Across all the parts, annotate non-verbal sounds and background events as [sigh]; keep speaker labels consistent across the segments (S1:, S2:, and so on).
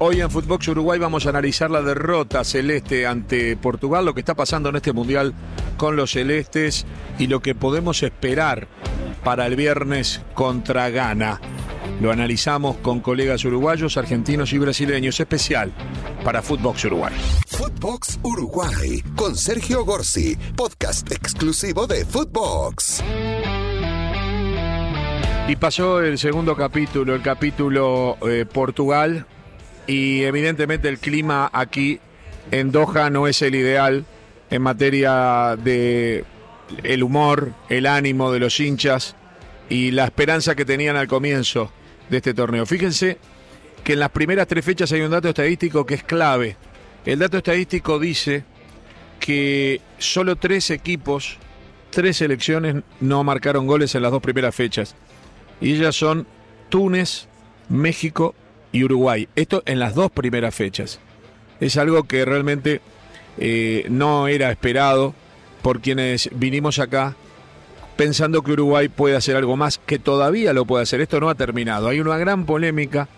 S1: Hoy en Footbox Uruguay vamos a analizar la derrota celeste ante Portugal, lo que está pasando en este mundial con los celestes y lo que podemos esperar para el viernes contra Ghana. Lo analizamos con colegas uruguayos, argentinos y brasileños, especial para Footbox Uruguay.
S2: Footbox Uruguay con Sergio Gorsi, podcast exclusivo de Footbox.
S1: Y pasó el segundo capítulo, el capítulo eh, Portugal, y evidentemente el clima aquí en Doha no es el ideal en materia de el humor, el ánimo de los hinchas y la esperanza que tenían al comienzo de este torneo. Fíjense que en las primeras tres fechas hay un dato estadístico que es clave. El dato estadístico dice que solo tres equipos, tres selecciones no marcaron goles en las dos primeras fechas. Y ellas son Túnez, México y Uruguay. Esto en las dos primeras fechas. Es algo que realmente eh, no era esperado por quienes vinimos acá pensando que Uruguay puede hacer algo más, que todavía lo puede hacer. Esto no ha terminado. Hay una gran polémica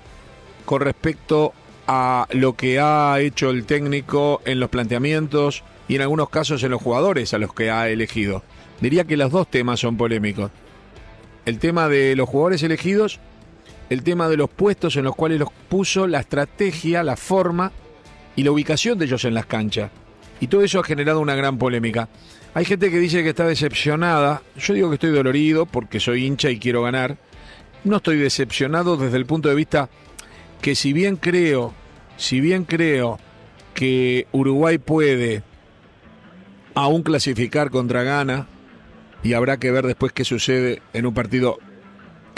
S1: con respecto a lo que ha hecho el técnico en los planteamientos y en algunos casos en los jugadores a los que ha elegido. Diría que los dos temas son polémicos. El tema de los jugadores elegidos el tema de los puestos en los cuales los puso, la estrategia, la forma y la ubicación de ellos en las canchas. Y todo eso ha generado una gran polémica. Hay gente que dice que está decepcionada. Yo digo que estoy dolorido porque soy hincha y quiero ganar. No estoy decepcionado desde el punto de vista que si bien creo, si bien creo que Uruguay puede aún clasificar contra Ghana y habrá que ver después qué sucede en un partido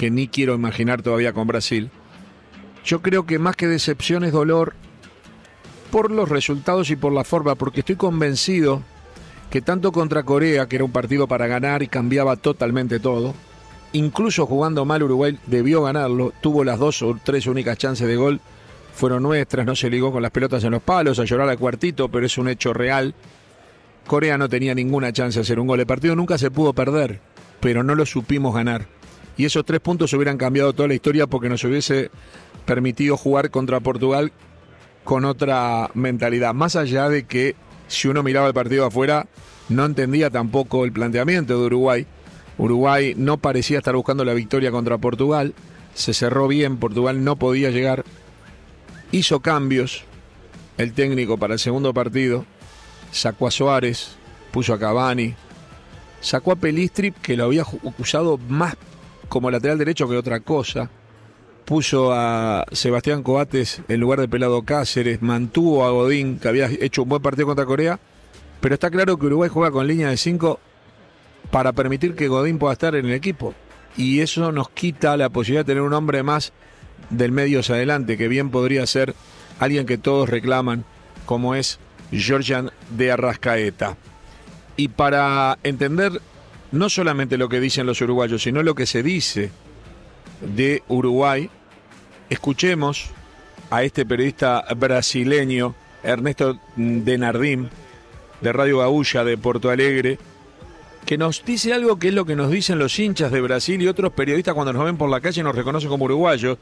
S1: que ni quiero imaginar todavía con Brasil. Yo creo que más que decepción es dolor por los resultados y por la forma, porque estoy convencido que tanto contra Corea, que era un partido para ganar y cambiaba totalmente todo, incluso jugando mal Uruguay debió ganarlo, tuvo las dos o tres únicas chances de gol, fueron nuestras, no se ligó con las pelotas en los palos, a llorar al cuartito, pero es un hecho real. Corea no tenía ninguna chance de hacer un gol, el partido nunca se pudo perder, pero no lo supimos ganar y esos tres puntos hubieran cambiado toda la historia porque nos hubiese permitido jugar contra Portugal con otra mentalidad. Más allá de que si uno miraba el partido afuera, no entendía tampoco el planteamiento de Uruguay. Uruguay no parecía estar buscando la victoria contra Portugal. Se cerró bien, Portugal no podía llegar. Hizo cambios el técnico para el segundo partido. Sacó a Suárez, puso a Cavani. Sacó a Pelistri, que lo había usado más como lateral derecho que otra cosa. Puso a Sebastián Coates en lugar de Pelado Cáceres, mantuvo a Godín, que había hecho un buen partido contra Corea, pero está claro que Uruguay juega con línea de 5 para permitir que Godín pueda estar en el equipo. Y eso nos quita la posibilidad de tener un hombre más del medio adelante, que bien podría ser alguien que todos reclaman, como es Georgian de Arrascaeta. Y para entender no solamente lo que dicen los uruguayos, sino lo que se dice de Uruguay. Escuchemos a este periodista brasileño, Ernesto Denardim, de Radio Gaúcha de Porto Alegre, que nos dice algo que es lo que nos dicen los hinchas de Brasil y otros periodistas cuando nos ven por la calle y nos reconocen como uruguayos.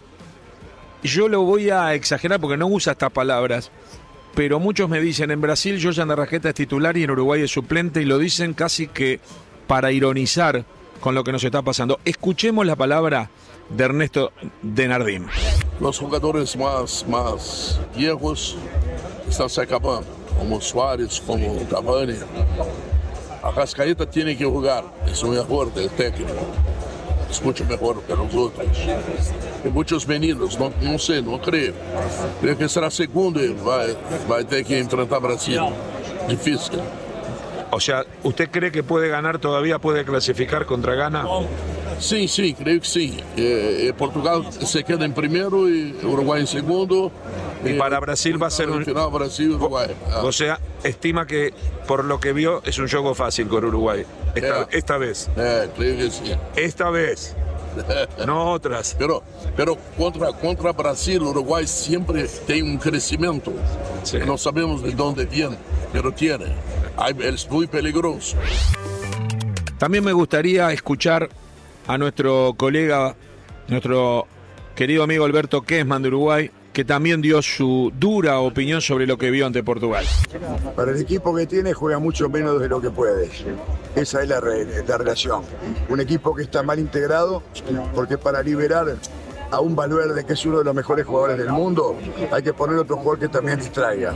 S1: Yo lo voy a exagerar porque no usa estas palabras, pero muchos me dicen en Brasil Joyan de Rajeta es titular y en Uruguay es suplente y lo dicen casi que para ironizar con lo que nos está pasando. Escuchemos la palabra de Ernesto Denardim.
S3: Los jugadores más, más viejos están se acabando, como Suárez, como Cavani. A Cascaeta tiene que jugar, es un error del técnico. Es mucho mejor que los otros. Hay muchos meninos, no, no sé, no creo. Creo que será segundo y va, va a tener que enfrentar Brasil. Difícil.
S1: O sea, ¿usted cree que puede ganar todavía, puede clasificar contra Ghana?
S3: Sí, sí, creo que sí. Eh, eh, Portugal se queda en primero y Uruguay en segundo.
S1: Y para Brasil va a ser un.
S3: Final, Brasil, Uruguay.
S1: Ah. O sea, estima que por lo que vio es un juego fácil con Uruguay. Esta,
S3: Eh.
S1: esta vez.
S3: É, creio que sim.
S1: Esta vez. [laughs] No otras.
S3: Pero, pero contra, contra Brasil, Uruguay siempre tem um crescimento.
S1: Sí.
S3: Não sabemos de onde vem, pero tiene. Es muy peligroso.
S1: También me gustaría escuchar a nuestro colega, nuestro querido amigo Alberto Kessman de Uruguay, que también dio su dura opinión sobre lo que vio ante Portugal.
S4: Para el equipo que tiene juega mucho menos de lo que puede. Esa es la, re- la relación. Un equipo que está mal integrado, porque para liberar a un Valverde, que es uno de los mejores jugadores del mundo, hay que poner otro jugador que también distraiga.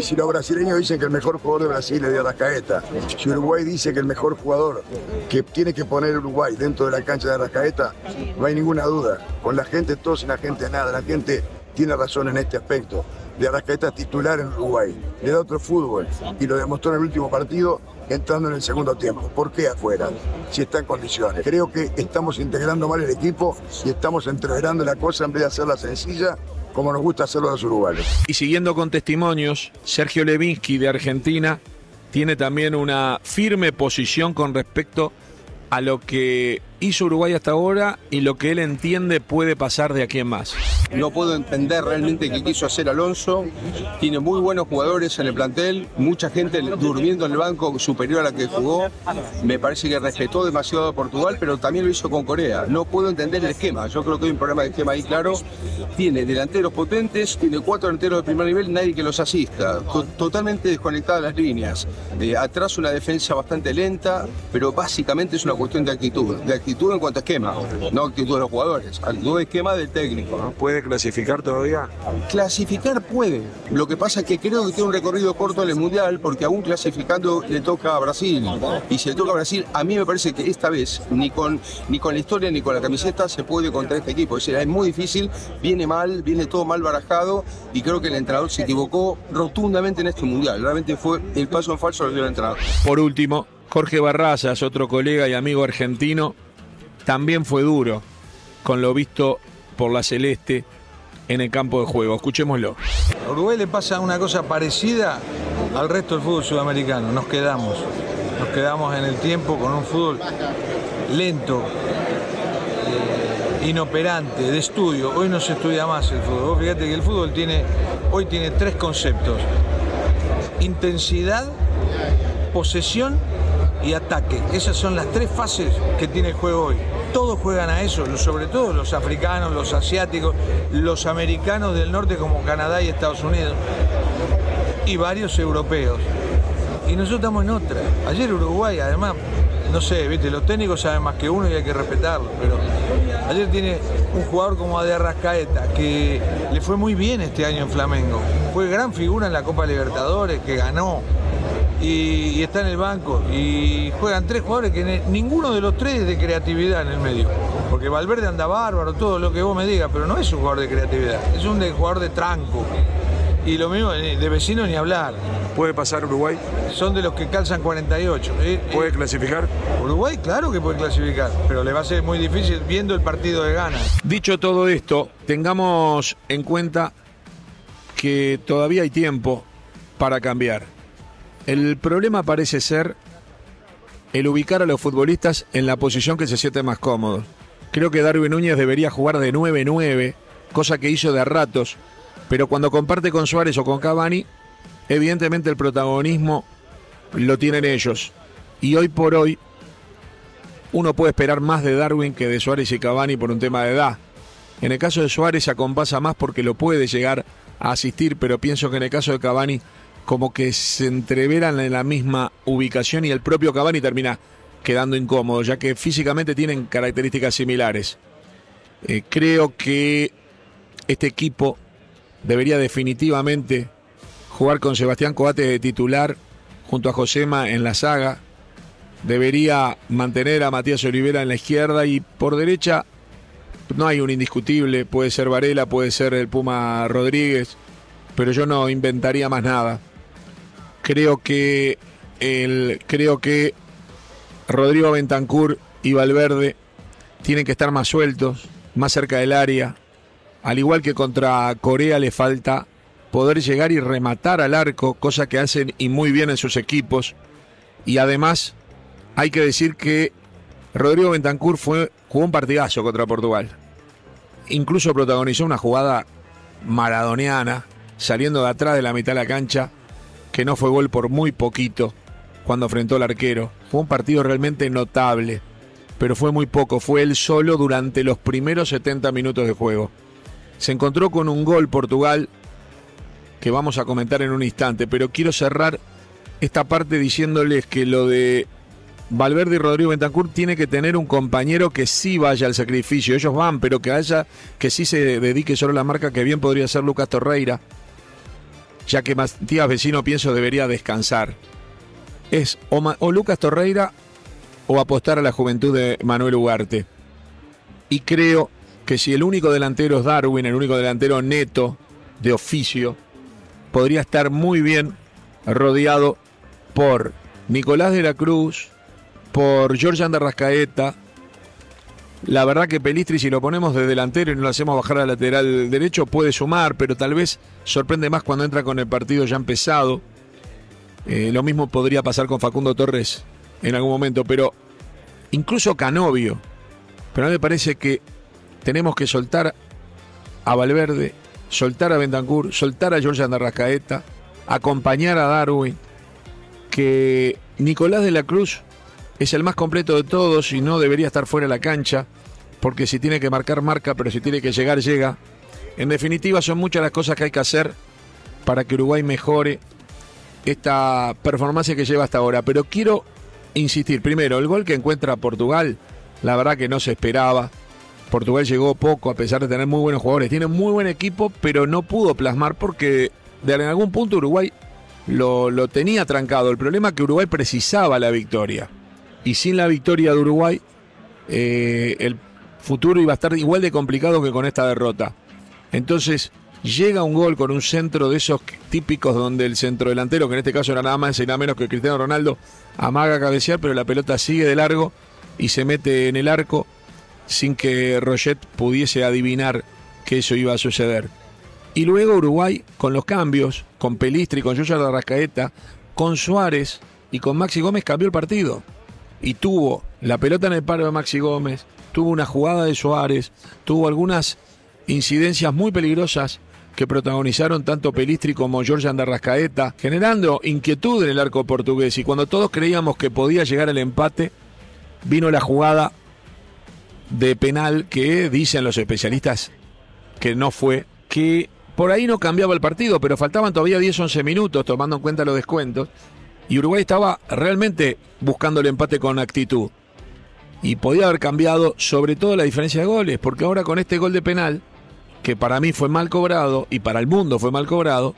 S4: Si los brasileños dicen que el mejor jugador de Brasil es de Arrascaeta, si Uruguay dice que el mejor jugador que tiene que poner Uruguay dentro de la cancha de Arrascaeta, no hay ninguna duda. Con la gente todo, sin la gente nada. La gente tiene razón en este aspecto. De Arrascaeta es titular en Uruguay, le da otro fútbol y lo demostró en el último partido entrando en el segundo tiempo. ¿Por qué afuera? Si está en condiciones. Creo que estamos integrando mal el equipo y estamos entreverando la cosa en vez de hacerla sencilla como nos gusta hacerlo a los uruguayos.
S1: Y siguiendo con testimonios, Sergio Levinsky de Argentina tiene también una firme posición con respecto a lo que hizo Uruguay hasta ahora y lo que él entiende puede pasar de aquí en más.
S5: No puedo entender realmente qué quiso hacer Alonso. Tiene muy buenos jugadores en el plantel, mucha gente durmiendo en el banco superior a la que jugó. Me parece que respetó demasiado a Portugal, pero también lo hizo con Corea. No puedo entender el esquema. Yo creo que hay un problema de esquema ahí claro. Tiene delanteros potentes, tiene cuatro delanteros de primer nivel, nadie que los asista. To- totalmente desconectadas las líneas. Eh, atrás una defensa bastante lenta, pero básicamente es una cuestión. De actitud en cuanto a esquema, no actitud de los jugadores. Actitud de esquema del técnico. ¿no?
S1: ¿Puede clasificar todavía?
S5: Clasificar puede. Lo que pasa es que creo que tiene un recorrido corto en el Mundial porque aún clasificando le toca a Brasil. Y si le toca a Brasil, a mí me parece que esta vez ni con, ni con la historia ni con la camiseta se puede contra este equipo. Es decir, es muy difícil, viene mal, viene todo mal barajado y creo que el entrenador se equivocó rotundamente en este Mundial. Realmente fue el paso en falso lo dio el entrenador.
S1: Por último, Jorge Barrazas, otro colega y amigo argentino, también fue duro con lo visto por la Celeste en el campo de juego. Escuchémoslo.
S6: A Uruguay le pasa una cosa parecida al resto del fútbol sudamericano. Nos quedamos. Nos quedamos en el tiempo con un fútbol lento, eh, inoperante, de estudio. Hoy no se estudia más el fútbol. Vos fíjate que el fútbol tiene, hoy tiene tres conceptos. Intensidad, posesión y ataque. Esas son las tres fases que tiene el juego hoy. Todos juegan a eso, sobre todo los africanos, los asiáticos, los americanos del norte como Canadá y Estados Unidos y varios europeos. Y nosotros estamos en otra. Ayer Uruguay, además, no sé, viste, los técnicos saben más que uno y hay que respetarlo, pero ayer tiene un jugador como Ade Arrascaeta, que le fue muy bien este año en Flamengo. Fue gran figura en la Copa Libertadores, que ganó. Y, y está en el banco. Y juegan tres jugadores que ne- ninguno de los tres es de creatividad en el medio. Porque Valverde anda bárbaro, todo lo que vos me digas, pero no es un jugador de creatividad, es un de- jugador de tranco. Y lo mismo eh, de vecino ni hablar.
S1: ¿Puede pasar Uruguay?
S6: Son de los que calzan 48. Eh, eh,
S1: clasificar?
S6: Uruguay, claro que puede clasificar, pero le va a ser muy difícil viendo el partido de Ghana.
S1: Dicho todo esto, tengamos en cuenta que todavía hay tiempo para cambiar. El problema parece ser el ubicar a los futbolistas en la posición que se siente más cómodo. Creo que Darwin Núñez debería jugar de 9-9, cosa que hizo de ratos, pero cuando comparte con Suárez o con Cavani, evidentemente el protagonismo lo tienen ellos. Y hoy por hoy uno puede esperar más de Darwin que de Suárez y Cavani por un tema de edad. En el caso de Suárez se acompasa más porque lo puede llegar a asistir, pero pienso que en el caso de Cavani como que se entreveran en la misma ubicación y el propio Cavani termina quedando incómodo, ya que físicamente tienen características similares. Eh, creo que este equipo debería definitivamente jugar con Sebastián Coate de titular junto a Josema en la saga. Debería mantener a Matías Olivera en la izquierda y por derecha no hay un indiscutible, puede ser Varela, puede ser el Puma Rodríguez, pero yo no inventaría más nada. Creo que el creo que Rodrigo Bentancur y Valverde tienen que estar más sueltos, más cerca del área. Al igual que contra Corea le falta poder llegar y rematar al arco, cosa que hacen y muy bien en sus equipos. Y además hay que decir que Rodrigo Bentancur fue, jugó un partidazo contra Portugal. Incluso protagonizó una jugada maradoniana, saliendo de atrás de la mitad de la cancha, que no fue gol por muy poquito cuando enfrentó al arquero. Fue un partido realmente notable, pero fue muy poco. Fue él solo durante los primeros 70 minutos de juego. Se encontró con un gol Portugal que vamos a comentar en un instante, pero quiero cerrar esta parte diciéndoles que lo de Valverde y Rodrigo Bentancur tiene que tener un compañero que sí vaya al sacrificio. Ellos van, pero que haya, que sí se dedique solo a la marca, que bien podría ser Lucas Torreira, ya que Matías Vecino pienso debería descansar. Es o, Lucas Torreira o apostar a la juventud de Manuel Ugarte. Y creo que si el único delantero es Darwin, el único delantero neto de oficio, podría estar muy bien rodeado por Nicolás de la Cruz, por George Rascaeta. La verdad que Pelistri, si lo ponemos de delantero y no lo hacemos bajar al lateral derecho, puede sumar, pero tal vez sorprende más cuando entra con el partido ya empezado. Eh, lo mismo podría pasar con Facundo Torres en algún momento, pero incluso Canovio. Pero a mí me parece que tenemos que soltar a Valverde, soltar a Bentancur, soltar a George Rascaeta, acompañar a Darwin, que Nicolás de la Cruz es el más completo de todos y no debería estar fuera de la cancha, porque si tiene que marcar, marca, pero si tiene que llegar, llega. En definitiva, son muchas las cosas que hay que hacer para que Uruguay mejore esta performance que lleva hasta ahora. Pero quiero insistir, primero, el gol que encuentra Portugal, la verdad que no se esperaba. Portugal llegó poco a pesar de tener muy buenos jugadores. Tiene muy buen equipo, pero no pudo plasmar porque de algún punto Uruguay lo, lo tenía trancado. El problema es que Uruguay precisaba la victoria y sin la victoria de Uruguay, eh, el futuro iba a estar igual de complicado que con esta derrota. Entonces, llega un gol con un centro de esos típicos donde el centro delantero, que en este caso era nada más y nada menos que Cristiano Ronaldo, amaga a cabecear, pero la pelota sigue de largo y se mete en el arco sin que Roget pudiese adivinar que eso iba a suceder. Y luego Uruguay, con los cambios, con Pelistri, con Joshua Rascaeta, con Suárez y con Maxi Gómez, cambió el partido y tuvo la pelota en el paro de Maxi Gómez, tuvo una jugada de Suárez, tuvo algunas incidencias muy peligrosas que protagonizaron tanto Pelistri como George Andarrascaeta, generando inquietud en el arco portugués. Y cuando todos creíamos que podía llegar el empate, vino la jugada de penal que dicen los especialistas que no fue, que por ahí no cambiaba el partido, pero faltaban todavía 10-11 minutos tomando en cuenta los descuentos y Uruguay estaba realmente buscando el empate con actitud. Y podía haber cambiado sobre todo la diferencia de goles, porque ahora con este gol de penal, que para mí fue mal cobrado y para el mundo fue mal cobrado,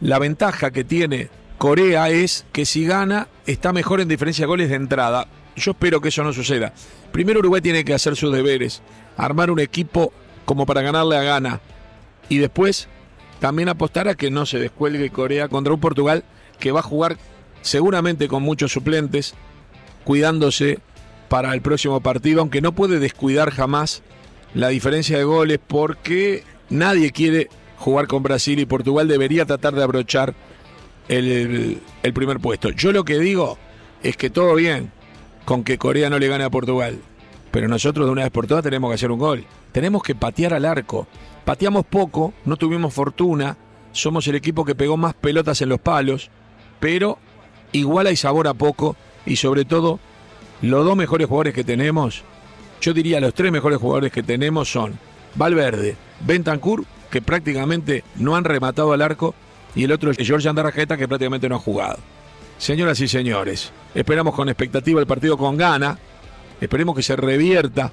S1: la ventaja que tiene Corea es que si gana está mejor en diferencia de goles de entrada. Yo espero que eso no suceda. Primero Uruguay tiene que hacer sus deberes, armar un equipo como para ganarle a gana y después también apostar a que no se descuelgue Corea contra un Portugal que va a jugar seguramente con muchos suplentes, cuidándose para el próximo partido, aunque no puede descuidar jamás la diferencia de goles porque nadie quiere jugar con Brasil y Portugal debería tratar de abrochar el, el, primer puesto. Yo lo que digo es que todo bien con que Corea no le gane a Portugal, pero nosotros de una vez por todas tenemos que hacer un gol. Tenemos que patear al arco. Pateamos poco, no tuvimos fortuna, somos el equipo que pegó más pelotas en los palos, pero igual hay sabor a poco y sobre todo los dos mejores jugadores que tenemos, yo diría los tres mejores jugadores que tenemos son Valverde, Bentancur, que prácticamente no han rematado al arco, y el otro es George Andarrajeta, que prácticamente no ha jugado. Señoras y señores, esperamos con expectativa el partido con gana, esperemos que se revierta,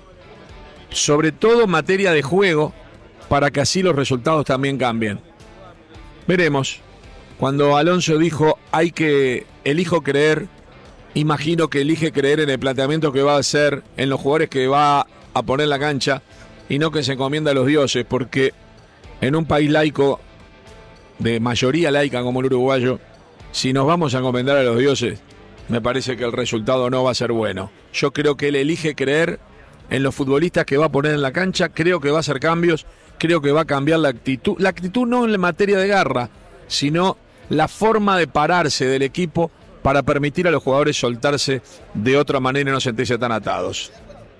S1: sobre todo en materia de juego, para que así los resultados también cambien. Veremos. Cuando Alonso dijo hay que elijo creer, imagino que elige creer en el planteamiento que va a hacer, en los jugadores que va a poner en la cancha y no que se encomienda a los dioses, porque en un país laico, de mayoría laica como el uruguayo, si nos vamos a encomendar a los dioses, me parece que el resultado no va a ser bueno. Yo creo que él elige creer en los futbolistas que va a poner en la cancha, creo que va a hacer cambios, creo que va a cambiar la actitud, la actitud no en materia de garra, sino la forma de pararse del equipo para permitir a los jugadores soltarse de otra manera y no sentirse tan atados.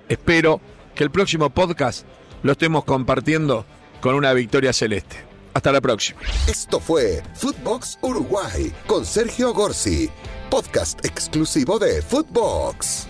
S1: Espero que el próximo podcast lo estemos compartiendo con una victoria celeste. Hasta la próxima.
S2: Esto fue Footbox Uruguay con Sergio Gorsi, podcast exclusivo de Footbox.